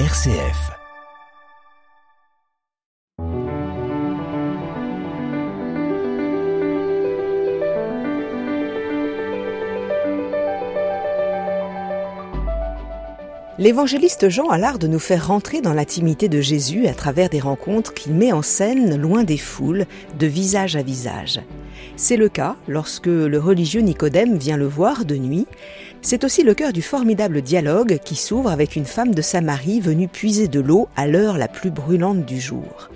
RCF. L'évangéliste Jean a l'art de nous faire rentrer dans l'intimité de Jésus à travers des rencontres qu'il met en scène loin des foules, de visage à visage. C'est le cas lorsque le religieux Nicodème vient le voir de nuit. C'est aussi le cœur du formidable dialogue qui s'ouvre avec une femme de Samarie venue puiser de l'eau à l'heure la plus brûlante du jour.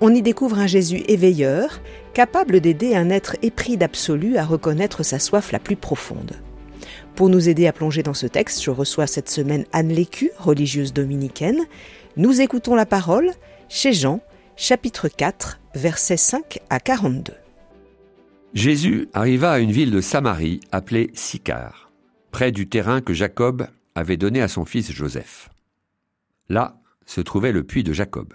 On y découvre un Jésus éveilleur, capable d'aider un être épris d'absolu à reconnaître sa soif la plus profonde. Pour nous aider à plonger dans ce texte, je reçois cette semaine Anne Lécu, religieuse dominicaine. Nous écoutons la parole chez Jean, chapitre 4, versets 5 à 42. Jésus arriva à une ville de Samarie appelée Sicar, près du terrain que Jacob avait donné à son fils Joseph. Là se trouvait le puits de Jacob.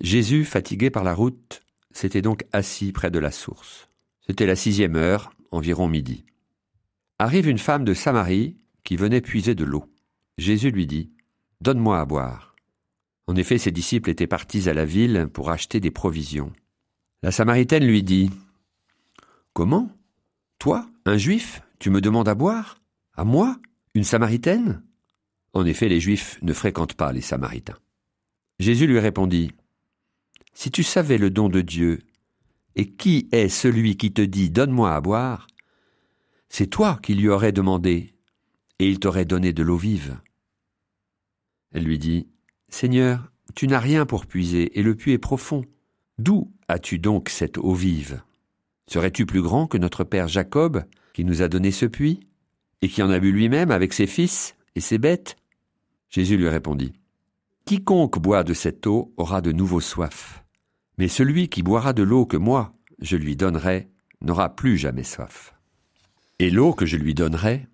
Jésus, fatigué par la route, s'était donc assis près de la source. C'était la sixième heure, environ midi. Arrive une femme de Samarie qui venait puiser de l'eau. Jésus lui dit Donne-moi à boire. En effet, ses disciples étaient partis à la ville pour acheter des provisions. La Samaritaine lui dit Comment? Toi, un juif, tu me demandes à boire? À moi, une Samaritaine? En effet, les juifs ne fréquentent pas les Samaritains. Jésus lui répondit Si tu savais le don de Dieu, et qui est celui qui te dit Donne-moi à boire c'est toi qui lui aurais demandé, et il t'aurait donné de l'eau vive. Elle lui dit Seigneur, tu n'as rien pour puiser, et le puits est profond. D'où as-tu donc cette eau vive? Serais-tu plus grand que notre père Jacob, qui nous a donné ce puits, et qui en a bu lui-même avec ses fils et ses bêtes Jésus lui répondit, Quiconque boit de cette eau aura de nouveau soif, mais celui qui boira de l'eau que moi je lui donnerai n'aura plus jamais soif. Et l'eau que je lui donnerai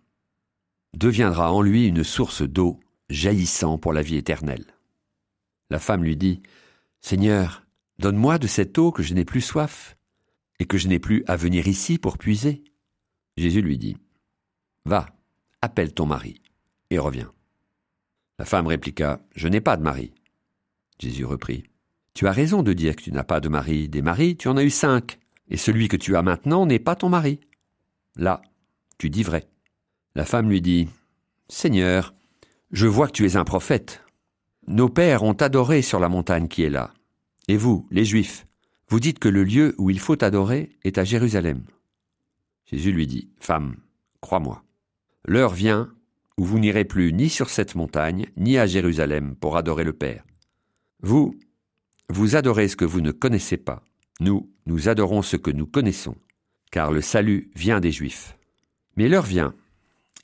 deviendra en lui une source d'eau jaillissant pour la vie éternelle. La femme lui dit, Seigneur, donne-moi de cette eau que je n'ai plus soif, et que je n'ai plus à venir ici pour puiser. Jésus lui dit, Va, appelle ton mari, et reviens. La femme répliqua, Je n'ai pas de mari. Jésus reprit, Tu as raison de dire que tu n'as pas de mari. Des maris, tu en as eu cinq, et celui que tu as maintenant n'est pas ton mari. Là, tu dis vrai. La femme lui dit, Seigneur, je vois que tu es un prophète. Nos pères ont adoré sur la montagne qui est là. Et vous, les Juifs, vous dites que le lieu où il faut adorer est à Jérusalem. Jésus lui dit, Femme, crois-moi, l'heure vient où vous n'irez plus ni sur cette montagne, ni à Jérusalem pour adorer le Père. Vous, vous adorez ce que vous ne connaissez pas. Nous, nous adorons ce que nous connaissons, car le salut vient des Juifs. Mais l'heure vient,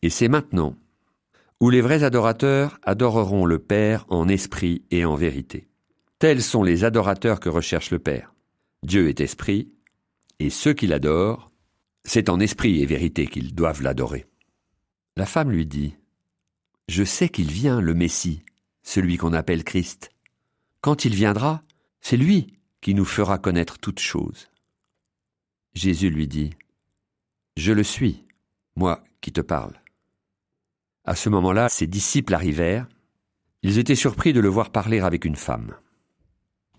et c'est maintenant, où les vrais adorateurs adoreront le Père en esprit et en vérité. Tels sont les adorateurs que recherche le Père. Dieu est esprit, et ceux qui l'adorent, c'est en esprit et vérité qu'ils doivent l'adorer. La femme lui dit, Je sais qu'il vient, le Messie, celui qu'on appelle Christ. Quand il viendra, c'est lui qui nous fera connaître toutes choses. Jésus lui dit, Je le suis, moi qui te parle. À ce moment-là, ses disciples arrivèrent. Ils étaient surpris de le voir parler avec une femme.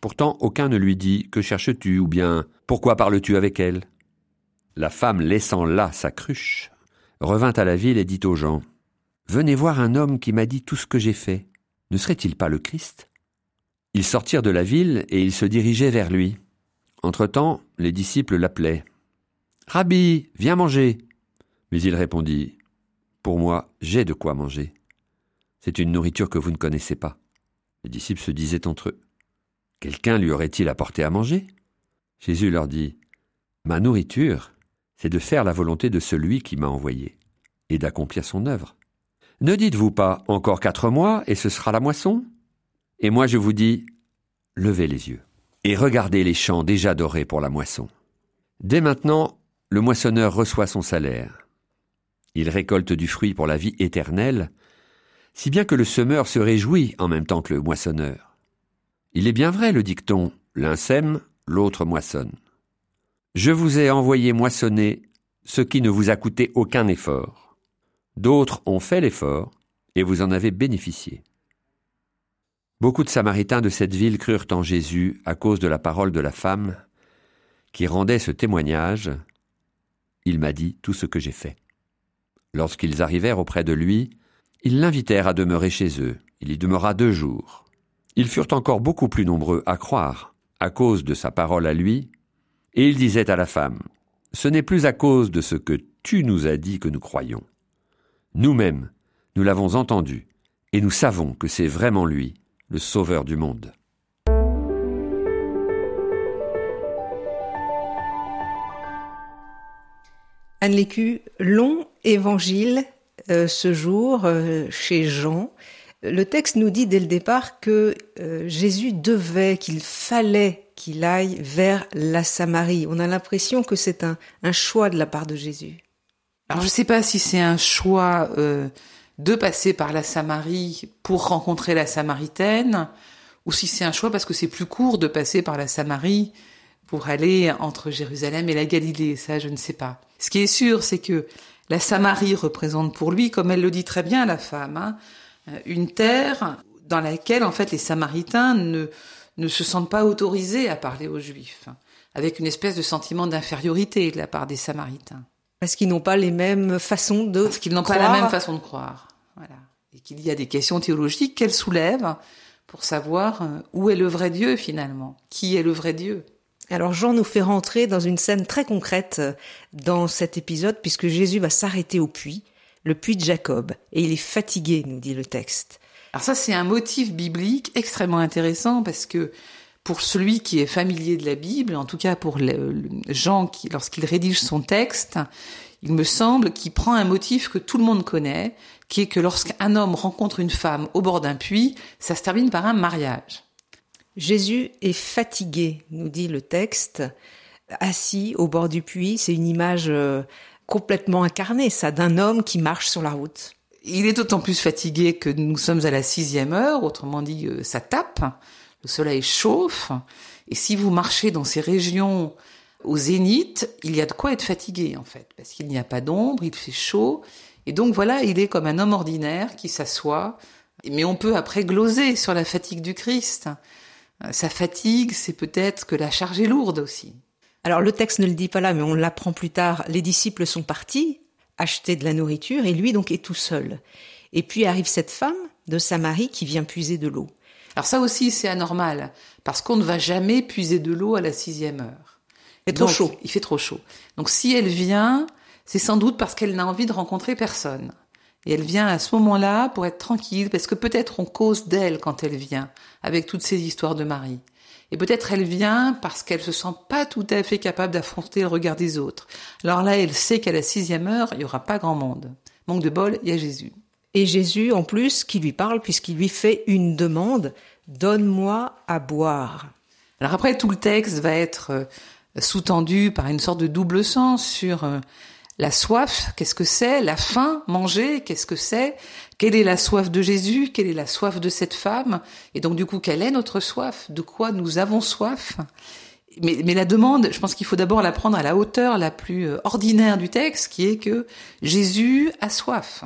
Pourtant aucun ne lui dit Que cherches-tu? ou bien Pourquoi parles-tu avec elle? La femme, laissant là sa cruche, revint à la ville et dit aux gens Venez voir un homme qui m'a dit tout ce que j'ai fait. Ne serait-il pas le Christ? Ils sortirent de la ville et ils se dirigeaient vers lui. Entre-temps, les disciples l'appelaient. Rabbi, viens manger. Mais il répondit Pour moi, j'ai de quoi manger. C'est une nourriture que vous ne connaissez pas. Les disciples se disaient entre eux Quelqu'un lui aurait-il apporté à manger? Jésus leur dit, Ma nourriture, c'est de faire la volonté de celui qui m'a envoyé, d'accomplir son œuvre. Ne dites-vous pas encore quatre mois et ce sera la moisson? Et moi je vous dis, levez les yeux, et regardez les champs déjà dorés pour la moisson. Dès maintenant, le moissonneur reçoit son salaire. Il récolte du fruit pour la vie éternelle, si bien que le semeur se réjouit en même temps que le moissonneur. Il est bien vrai le dicton l'un sème, l'autre moissonne. Je vous ai envoyé moissonner ce qui ne vous a coûté aucun effort. D'autres ont fait l'effort, et vous en avez bénéficié. Beaucoup de Samaritains de cette ville crurent en Jésus à cause de la parole de la femme qui rendait ce témoignage. Il m'a dit tout ce que j'ai fait. Lorsqu'ils arrivèrent auprès de lui, ils l'invitèrent à demeurer chez eux. Il y demeura deux jours. Ils furent encore beaucoup plus nombreux à croire, à cause de sa parole à lui, et il disait à la femme, Ce n'est plus à cause de ce que tu nous as dit que nous croyons. Nous-mêmes, nous l'avons entendu, et nous savons que c'est vraiment lui, le Sauveur du monde. Anne Lécu, long évangile euh, ce jour euh, chez Jean. Le texte nous dit dès le départ que euh, Jésus devait, qu'il fallait qu'il aille vers la Samarie. On a l'impression que c'est un, un, choix de la part de Jésus. Alors je ne sais pas si c'est un choix de passer par la Samarie pour rencontrer la Samaritaine, ou si c'est un choix parce que c'est plus court de passer par la Samarie pour aller entre Jérusalem et la Galilée. Ça, je ne sais pas. Ce qui est sûr, c'est que la Samarie représente pour lui, comme elle le dit très bien la femme, hein, une terre dans laquelle en fait les Samaritains ne, ne se sentent pas autorisés à parler aux Juifs, avec une espèce de sentiment d'infériorité de la part des Samaritains. Parce qu'ils n'ont pas les mêmes façons de Parce qu'ils n'ont pas la même façon de croire. Voilà. Et qu'il y a des questions théologiques qu'elle soulève pour savoir euh, où est le vrai Dieu finalement, qui est le vrai Dieu? Alors Jean nous fait rentrer dans une scène très concrète euh, dans cet épisode puisque Jésus va s'arrêter au puits, le puits de Jacob, et il est fatigué, nous dit le texte. Alors ça c'est un motif biblique extrêmement intéressant parce que pour celui qui est familier de la Bible, en tout cas pour Jean qui, lorsqu'il rédige son texte, il me semble qu'il prend un motif que tout le monde connaît, qui est que lorsqu'un homme rencontre une femme au bord d'un puits, ça se termine par un mariage. Jésus est fatigué, nous dit le texte, assis au bord du puits. C'est une image euh, complètement incarnée, ça, d'un homme qui marche sur la route. Il est d'autant plus fatigué que nous sommes à la sixième heure, autrement dit, euh, ça tape, le soleil chauffe, et si vous marchez dans ces régions au zénith, il y a de quoi être fatigué en fait, parce qu'il n'y a pas d'ombre, il fait chaud, et donc voilà, il est comme un homme ordinaire qui s'assoit, mais on peut après gloser sur la fatigue du Christ. Sa fatigue, c'est peut-être que la charge est lourde aussi. Alors le texte ne le dit pas là, mais on l'apprend plus tard. Les disciples sont partis acheter de la nourriture et lui donc est tout seul. Et puis arrive cette femme de Samarie qui vient puiser de l'eau. Alors ça aussi c'est anormal parce qu'on ne va jamais puiser de l'eau à la sixième heure. Il fait trop chaud. Il fait trop chaud. Donc si elle vient, c'est sans doute parce qu'elle n'a envie de rencontrer personne. Et elle vient à ce moment-là pour être tranquille, parce que peut-être on cause d'elle quand elle vient, avec toutes ces histoires de Marie. Et peut-être elle vient parce qu'elle se sent pas tout à fait capable d'affronter le regard des autres. Alors là, elle sait qu'à la sixième heure, il y aura pas grand monde. Manque de bol, il y a Jésus. Et Jésus, en plus, qui lui parle puisqu'il lui fait une demande, donne-moi à boire. Alors après, tout le texte va être euh, sous-tendu par une sorte de double sens sur euh, la soif, qu'est-ce que c'est La faim, manger, qu'est-ce que c'est Quelle est la soif de Jésus Quelle est la soif de cette femme Et donc du coup, quelle est notre soif De quoi nous avons soif mais, mais la demande, je pense qu'il faut d'abord la prendre à la hauteur la plus euh, ordinaire du texte, qui est que Jésus a soif.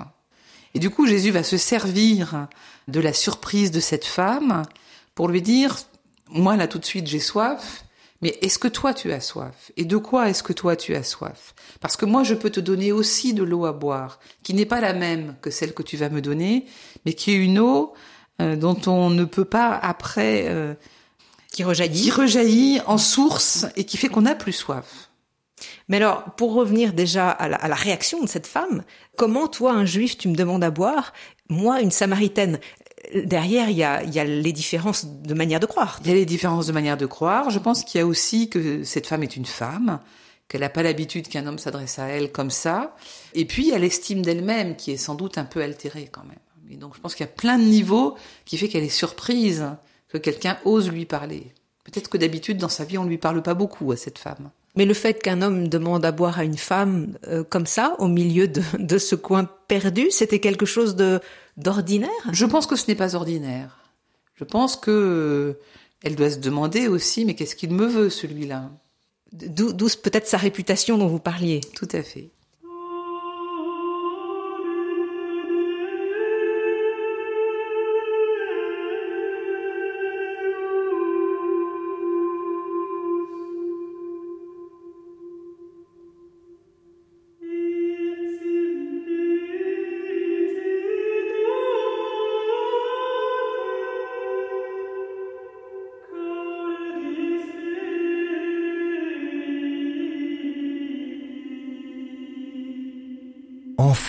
Et du coup, Jésus va se servir de la surprise de cette femme pour lui dire, moi là tout de suite j'ai soif, mais est-ce que toi tu as soif? Et de quoi est-ce que toi tu as soif? Parce que moi je peux te donner aussi de l'eau à boire, qui n'est pas la même que celle que tu vas me donner, mais qui est une eau euh, dont on ne peut pas après... Euh, qui rejaillit. Qui rejaillit en source et qui fait qu'on n'a plus soif. Mais alors, pour revenir déjà à la, réaction de cette femme, comment toi, un juif, tu me demandes à boire Moi, une samaritaine, derrière, il y, a, il y a les différences de manière de croire. Il y a les différences de manière de croire. Je pense qu'il y a aussi que cette femme est une femme, qu'elle n'a pas l'habitude qu'un homme s'adresse à elle comme ça. Et puis, il y a l'estime d'elle-même qui est sans doute un peu altérée quand même. Et donc, je pense qu'il y a plein de niveaux qui fait qu'elle est surprise que quelqu'un ose lui parler. Peut-être que d'habitude, dans sa vie, on ne lui parle pas beaucoup à cette femme. Mais le fait qu'un homme demande à boire à une femme euh, comme ça, au milieu de, de ce coin perdu, c'était quelque chose de d'ordinaire? Je pense que ce n'est pas ordinaire. Je pense que euh, elle doit se demander aussi, mais qu'est-ce qu'il me veut celui-là? D'où peut-être sa réputation dont vous parliez. Tout à fait.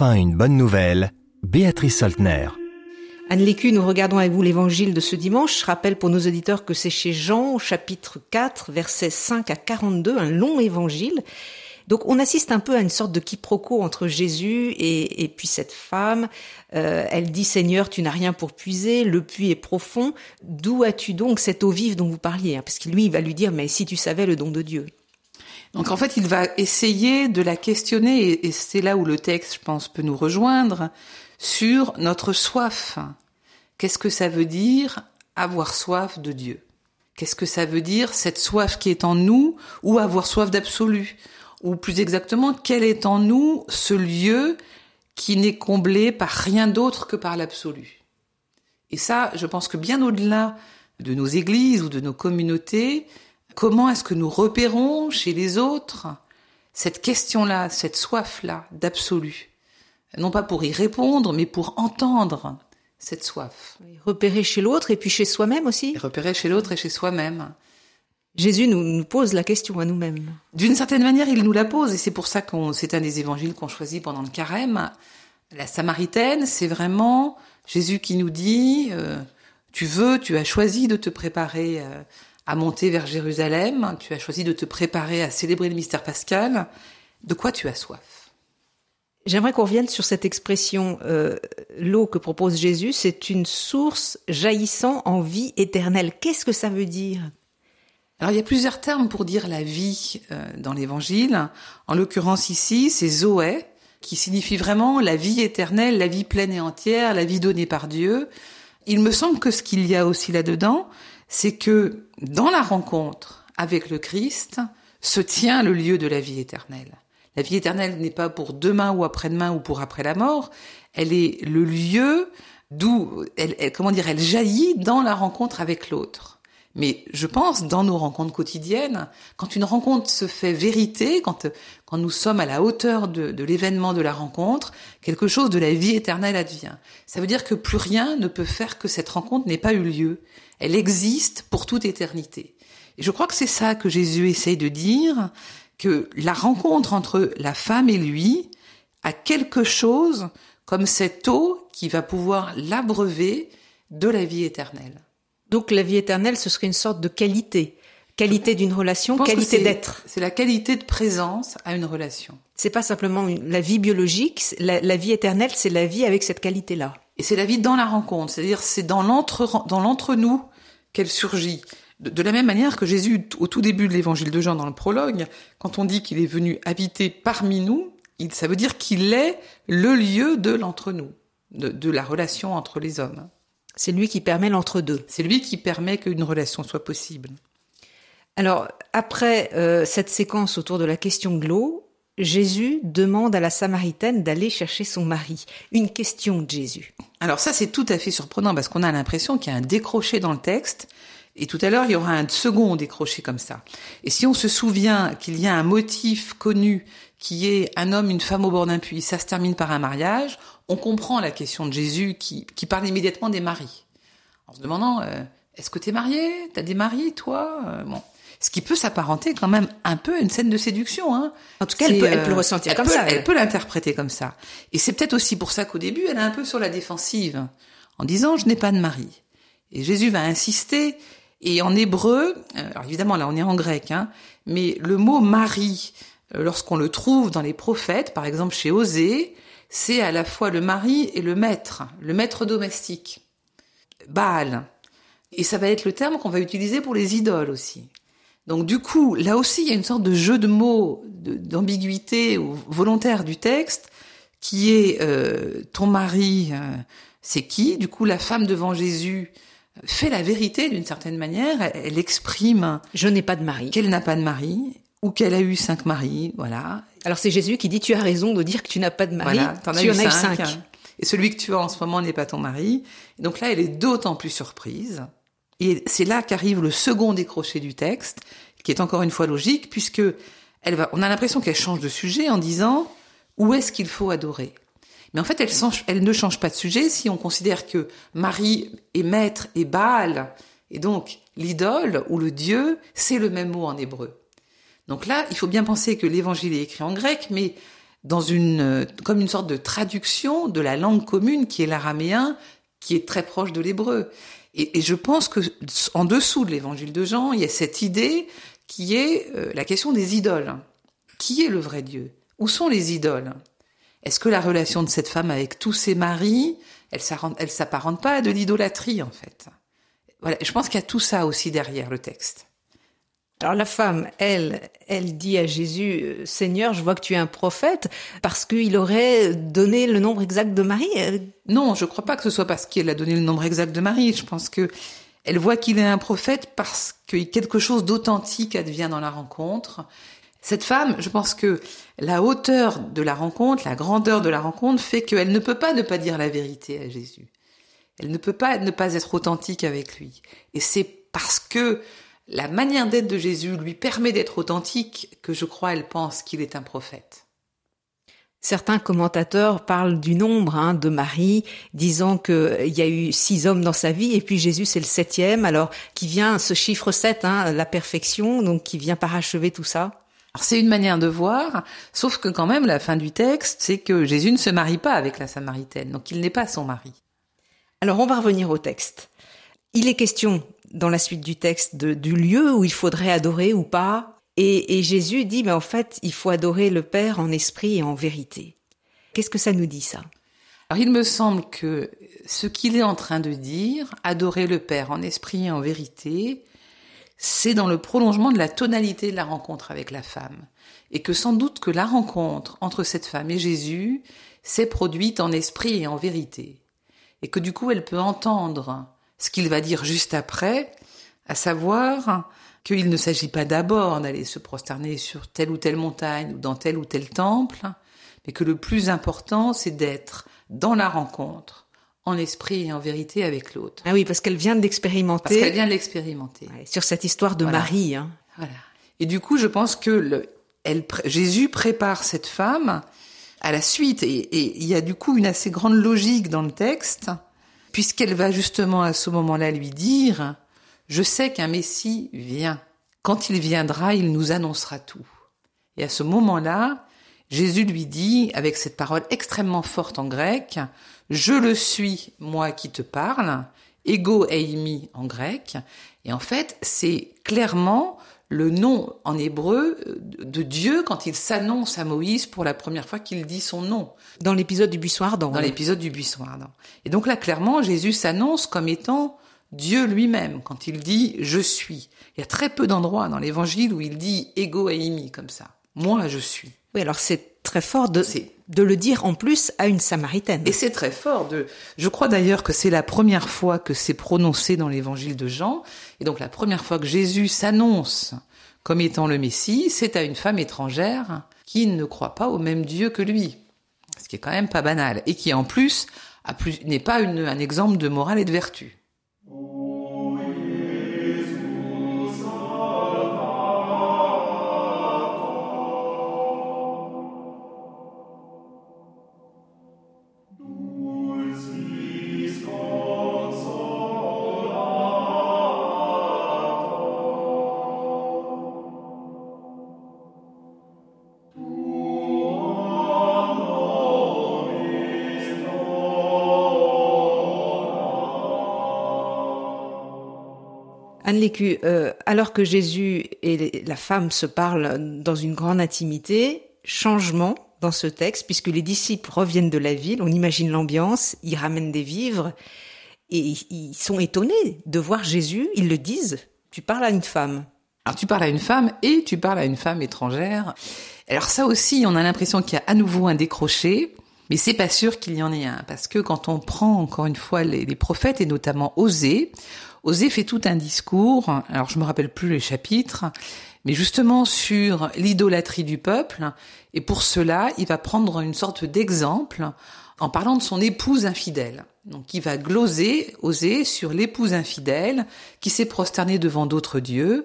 Enfin une bonne nouvelle, Béatrice Soltner. Anne Lécu, nous regardons avec vous l'évangile de ce dimanche. Je rappelle pour nos auditeurs que c'est chez Jean, chapitre 4, versets 5 à 42, un long évangile. Donc on assiste un peu à une sorte de quiproquo entre Jésus et, et puis cette femme. Euh, elle dit Seigneur, tu n'as rien pour puiser, le puits est profond. D'où as-tu donc cette eau vive dont vous parliez? Hein Parce que lui, il va lui dire mais si tu savais le don de Dieu. Donc en fait, il va essayer de la questionner, et c'est là où le texte, je pense, peut nous rejoindre, sur notre soif. Qu'est-ce que ça veut dire avoir soif de Dieu? Qu'est-ce que ça veut dire cette soif qui est en nous ou avoir soif d'absolu? Ou plus exactement, quel est en nous ce lieu qui n'est comblé par rien d'autre que par l'absolu? Et ça, je pense que bien au-delà de nos églises ou de nos communautés, comment est-ce que nous repérons chez les autres cette question-là, cette soif-là d'absolu? Non pas pour y répondre, mais pour entendre cette soif. repérer chez l'autre et puis chez soi-même aussi. Et repérer chez l'autre et chez soi-même. Jésus nous, nous, pose la question à nous-mêmes. D'une certaine manière, il nous la pose, et c'est pour ça qu'on, c'est un des évangiles qu'on choisit pendant le carême. La Samaritaine, c'est vraiment Jésus qui nous dit euh, tu veux, tu as choisi de te préparer euh, à monter vers Jérusalem, tu as choisi de te préparer à célébrer le mystère pascal, de quoi tu as soif? J'aimerais qu'on revienne sur cette expression euh, l'eau que propose Jésus, c'est une source jaillissant en vie éternelle. Qu'est-ce que ça veut dire? Alors il y a plusieurs termes pour dire la vie euh, dans l'Évangile. En l'occurrence ici, c'est Zoé, qui signifie vraiment la vie éternelle, la vie pleine et entière, la vie donnée par Dieu. Il me semble que ce qu'il y a aussi là-dedans, c'est que dans la rencontre avec le Christ se tient le lieu de la vie éternelle. La vie éternelle n'est pas pour demain ou après-demain ou pour après la mort, elle est le lieu d'où, elle, comment dire, elle jaillit dans la rencontre avec l'autre. Mais je pense, dans nos rencontres quotidiennes, quand une rencontre se fait vérité, quand, quand nous sommes à la hauteur de, de l'événement de la rencontre, quelque chose de la vie éternelle advient. Ça veut dire que plus rien ne peut faire que cette rencontre n'ait pas eu lieu. Elle existe pour toute éternité. Et je crois que c'est ça que Jésus essaye de dire, que la rencontre entre la femme et lui a quelque chose comme cette eau qui va pouvoir l'abreuver de la vie éternelle. Donc la vie éternelle, ce serait une sorte de qualité, qualité d'une relation, qualité d'être. C'est la qualité de présence à une relation. C'est pas simplement la vie biologique, la, la vie éternelle, c'est la vie avec cette qualité-là. Et c'est la vie dans la rencontre, c'est-à-dire c'est dans l'entre dans l'entre-nous qu'elle surgit. De, de, la même manière que Jésus, au tout début de l'évangile de Jean, dans le prologue, quand on dit qu'il est venu habiter parmi nous, il, ça veut dire qu'il est le lieu de l'entre-nous, de, de la relation entre les hommes. C'est lui qui permet l'entre-deux. C'est lui qui permet qu'une relation soit possible. Alors, après euh, cette séquence autour de la question de l'eau, Jésus demande à la Samaritaine d'aller chercher son mari. Une question de Jésus. Alors ça, c'est tout à fait surprenant parce qu'on a l'impression qu'il y a un décroché dans le texte. Et tout à l'heure, il y aura un second décroché comme ça. Et si on se souvient qu'il y a un motif connu qui est un homme, une femme au bord d'un puits, ça se termine par un mariage, on comprend la question de Jésus qui, qui parle immédiatement des maris. En se demandant, euh, est-ce que tu es marié? T'as des maris, toi? Euh, Bon. Ce qui peut s'apparenter quand même un peu à une scène de séduction. Hein. En tout cas, elle peut, elle peut, le ressentir comme ça. Elle peut l'interpréter comme ça. Et c'est peut-être aussi pour ça qu'au début, elle est un peu sur la défensive, en disant, je n'ai pas de mari. Et Jésus va insister, et en hébreu, euh, alors évidemment là on est en grec, hein, mais le mot mari, lorsqu'on le trouve dans les prophètes, par exemple chez Osée, c'est à la fois le mari et le maître, le maître domestique. Baal. Et ça va être le terme qu'on va utiliser pour les idoles aussi. Donc du coup, là aussi, il y a une sorte de jeu de mots, d'ambiguïté volontaire du texte, qui est euh, ton mari, euh, c'est qui? Du coup, la femme devant Jésus fait la vérité d'une certaine manière. Elle, elle exprime. Je n'ai pas de mari. Qu'elle n'a pas de mari ou qu'elle a eu cinq maris, voilà. Alors c'est Jésus qui dit tu as raison de dire que tu n'as pas de mari, voilà, en tu as en as cinq. Et celui que tu as en ce moment n'est pas ton mari. donc là, elle est d'autant plus surprise. Et c'est là qu'arrive le second décroché du texte, qui est encore une fois logique, puisque elle va, on a l'impression qu'elle change de sujet en disant où est-ce qu'il faut adorer? Mais en fait, elle, elle, ne change pas de sujet si on considère que Marie est maître et Baal, et donc l'idole ou le Dieu, c'est le même mot en hébreu. Donc là, il faut bien penser que l'évangile est écrit en grec, mais dans une, comme une sorte de traduction de la langue commune qui est l'araméen, qui est très proche de l'hébreu. Et, je pense que en dessous de l'évangile de Jean, il y a cette idée qui est euh, la question des idoles. Qui est le vrai Dieu? Où sont les idoles? Est-ce que la relation de cette femme avec tous ses maris, elle s'apparente pas à de l'idolâtrie en fait? Voilà, je pense qu'il y a tout ça aussi derrière le texte. Alors la femme, elle, elle dit à Jésus, euh, Seigneur, je vois que tu es un prophète, parce qu'il aurait donné le nombre exact de Marie. Non, je ne crois pas que ce soit parce qu'il a donné le nombre exact de Marie. Je pense que elle voit qu'il est un prophète parce que quelque chose d'authentique advient dans la rencontre. Cette femme, je pense que la hauteur de la rencontre, la grandeur de la rencontre fait qu'elle ne peut pas ne pas dire la vérité à Jésus. Elle ne peut pas ne pas être authentique avec lui. Et c'est parce que la manière d'être de Jésus lui permet d'être authentique que je crois elle pense qu'il est un prophète. Certains commentateurs parlent du nombre hein, de Marie, disant qu'il y a eu six hommes dans sa vie et puis Jésus c'est le septième, alors qui vient ce chiffre sept, hein, la perfection, donc qui vient parachever tout ça? Alors c'est une manière de voir, sauf que quand même la fin du texte, c'est que Jésus ne se marie pas avec la Samaritaine, donc il n'est pas son mari. Alors on va revenir au texte. Il est question dans la suite du texte du lieu où il faudrait adorer ou pas. Et, Jésus dit, mais en fait, il faut adorer le Père en esprit et en vérité. Qu'est-ce que ça nous dit ça? Alors il me semble que ce qu'il est en train de dire, adorer le Père en esprit et en vérité, c'est dans le prolongement de la tonalité de la rencontre avec la femme. Et que sans doute que la rencontre entre cette femme et Jésus s'est produite en esprit et en vérité. Et que du coup elle peut entendre ce qu'il va dire juste après, à savoir qu'il ne s'agit pas d'abord d'aller se prosterner sur telle ou telle montagne ou dans tel ou tel temple, mais que le plus important, c'est d'être dans la rencontre, en esprit et en vérité avec l'autre. Ah oui, parce qu'elle vient d'expérimenter. Parce qu'elle vient de l'expérimenter. sur cette histoire de Marie. Hein. Voilà. Et du coup, je pense que le, elle, Jésus prépare cette femme à la suite. Et il y a du coup une assez grande logique dans le texte puisqu'elle va justement à ce moment-là lui dire, je sais qu'un Messie vient. Quand il viendra, il nous annoncera tout. Et à ce moment-là, Jésus lui dit, avec cette parole extrêmement forte en grec, je le suis, moi qui te parle, ego eimi en grec. Et en fait, c'est clairement le nom en hébreu de Dieu quand il s'annonce à Moïse pour la première fois qu'il dit son nom. Dans l'épisode du buisson ardent. Dans l'épisode du buisson ardent. Et donc là, clairement, Jésus s'annonce comme étant Dieu lui-même quand il dit je suis. Il y a très peu d'endroits dans l'évangile où il dit ego eimi comme ça. Moi, je suis. Oui, alors c'est très fort de, de le dire en plus à une samaritaine. Et c'est très fort de, je crois d'ailleurs que c'est la première fois que c'est prononcé dans l'évangile de Jean. Et donc la première fois que Jésus s'annonce comme étant le Messie, c'est à une femme étrangère qui ne croit pas au même Dieu que lui. Ce qui est quand même pas banal. Et qui en plus, n'est pas un exemple de morale et de vertu. Anne Lécu, euh, alors que Jésus et la femme se parlent dans une grande intimité, changement dans ce texte, puisque les disciples reviennent de la ville, on imagine l'ambiance, ils ramènent des vivres, et ils sont étonnés de voir Jésus, ils le disent, tu parles à une femme. Alors tu parles à une femme et tu parles à une femme étrangère. Alors ça aussi, on a l'impression qu'il y a à nouveau un décroché, mais c'est pas sûr qu'il y en ait un, parce que quand on prend encore une fois les, les prophètes et notamment Osée, Osée fait tout un discours, alors je me rappelle plus les chapitres, mais justement sur l'idolâtrie du peuple, et pour cela, il va prendre une sorte d'exemple en parlant de son épouse infidèle. Donc il va gloser, oser sur l'épouse infidèle qui s'est prosternée devant d'autres dieux.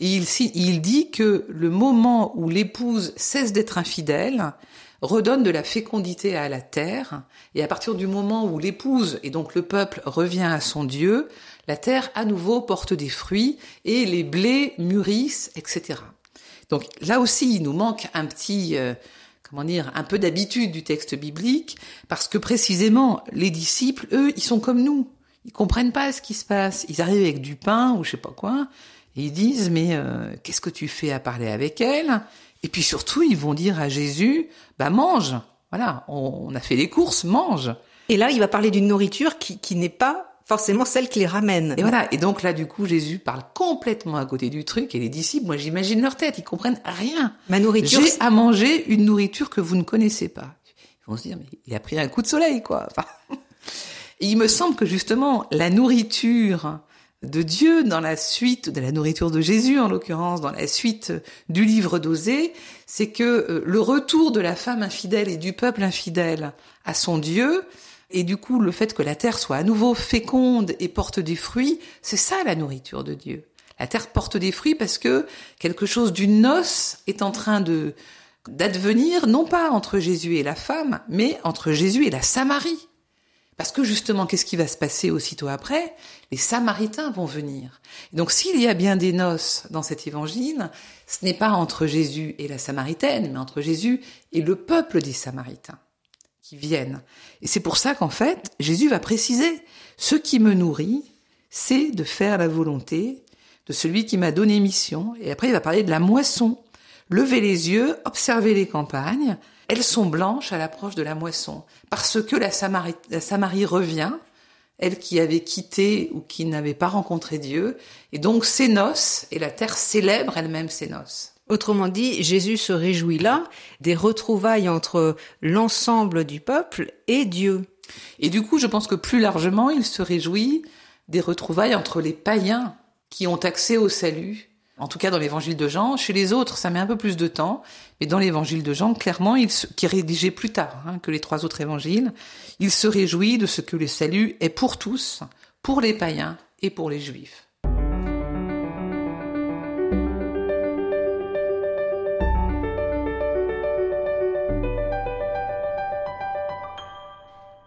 Et il, il dit que le moment où l'épouse cesse d'être infidèle redonne de la fécondité à la terre. Et à partir du moment où l'épouse et donc le peuple revient à son Dieu, la terre à nouveau porte des fruits et les blés mûrissent, etc. Donc là aussi, il nous manque un petit, euh, comment dire, un peu d'habitude du texte biblique, parce que précisément, les disciples, eux, ils sont comme nous. Ils comprennent pas ce qui se passe. Ils arrivent avec du pain ou je sais pas quoi, et ils disent, mais euh, qu'est-ce que tu fais à parler avec elle? Et puis surtout, ils vont dire à Jésus, bah mange. Voilà, on, a fait les courses, mange. Et là, il va parler d'une nourriture qui, qui n'est pas forcément celle qui les ramène. Et voilà. Et donc là, du coup, Jésus parle complètement à côté du truc et les disciples, moi, j'imagine leur tête, ils comprennent rien. Ma nourriture. J'ai à manger une nourriture que vous ne connaissez pas. Ils vont se dire, mais il a pris un coup de soleil, quoi. Enfin, et il me semble que justement, la nourriture de Dieu dans la suite de la nourriture de Jésus en l'occurrence dans la suite du livre d'Osée, c'est que euh, le retour de la femme infidèle et du peuple infidèle à son Dieu et du coup, le fait que la terre soit à nouveau féconde et porte des fruits, c'est ça la nourriture de Dieu. La terre porte des fruits parce que quelque chose d'une noce est en train de d'advenir, non pas entre Jésus et la femme, mais entre Jésus et la Samarie. Parce que justement, qu'est-ce qui va se passer aussitôt après? Les Samaritains vont venir. donc s'il y a bien des noces dans cet évangile, ce n'est pas entre Jésus et la Samaritaine, mais entre Jésus et le peuple des Samaritains viennent. Et c'est pour ça qu'en fait, Jésus va préciser, ce qui me nourrit, c'est de faire la volonté de celui qui m'a donné mission. Et après, il va parler de la moisson. Levez les yeux, observez les campagnes, elles sont blanches à l'approche de la moisson, parce que la Samarie, la Samarie revient, elle qui avait quitté ou qui n'avait pas rencontré Dieu, et donc ses noces, et la terre célèbre elle-même ses noces. Autrement dit, Jésus se réjouit là des retrouvailles entre l'ensemble du peuple et Dieu. Et du coup, je pense que plus largement, il se réjouit des retrouvailles entre les païens qui ont accès au salut. En tout cas, dans l'évangile de Jean. Chez les autres, ça met un peu plus de temps. Mais dans l'évangile de Jean, clairement, qui est rédigé plus tard hein, que les trois autres évangiles, il se réjouit de ce que le salut est pour tous, pour les païens et pour les juifs.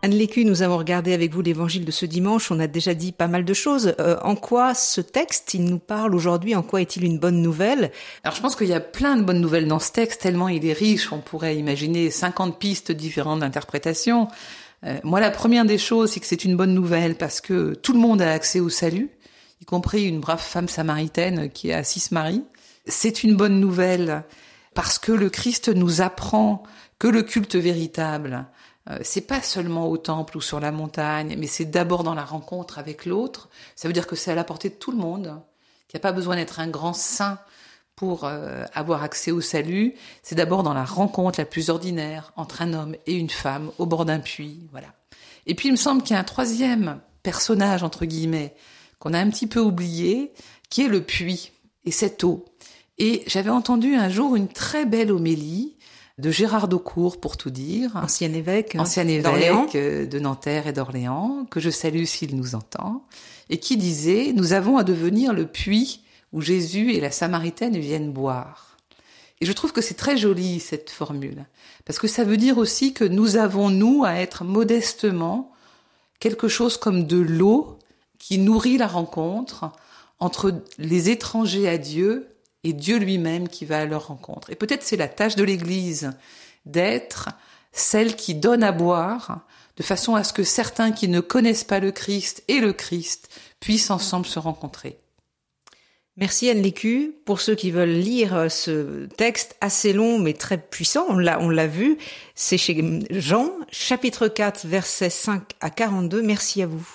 Anne Lécu, nous avons regardé avec vous l'évangile de ce dimanche. On a déjà dit pas mal de choses. Euh, en quoi ce texte, il nous parle aujourd'hui? En quoi est-il une bonne nouvelle? Alors je pense qu'il y a plein de bonnes nouvelles dans ce texte, tellement il est riche. On pourrait imaginer 50 pistes différentes d'interprétation. Euh, moi, la première des choses, c'est que c'est une bonne nouvelle parce que tout le monde a accès au salut, y compris une brave femme samaritaine qui est à Sismarie. C'est une bonne nouvelle parce que le Christ nous apprend que le culte véritable, c'est pas seulement au temple ou sur la montagne, mais c'est d'abord dans la rencontre avec l'autre. Ça veut dire que c'est à la portée de tout le monde, qu'il n'y a pas besoin d'être un grand saint pour euh, avoir accès au salut. C'est d'abord dans la rencontre la plus ordinaire entre un homme et une femme au bord d'un puits, voilà. Et puis il me semble qu'il y a un troisième personnage entre guillemets qu'on a un petit peu oublié, qui est le puits et cette eau. Et j'avais entendu un jour une très belle homélie de Gérard Daucourt, pour tout dire. Ancien évêque. Ancien évêque de Nanterre et d'Orléans, que je salue s'il nous entend, et qui disait, nous avons à devenir le puits où Jésus et la Samaritaine viennent boire. Et je trouve que c'est très joli, cette formule, parce que ça veut dire aussi que nous avons, nous, à être modestement quelque chose comme de l'eau qui nourrit la rencontre entre les étrangers à Dieu et Dieu lui-même qui va à leur rencontre. Et peut-être c'est la tâche de l'Église d'être celle qui donne à boire, de façon à ce que certains qui ne connaissent pas le Christ et le Christ puissent ensemble se rencontrer. Merci Anne Lécu. Pour ceux qui veulent lire ce texte assez long mais très puissant, on l'a, on l'a vu, c'est chez Jean, chapitre 4, versets 5 à 42. Merci à vous.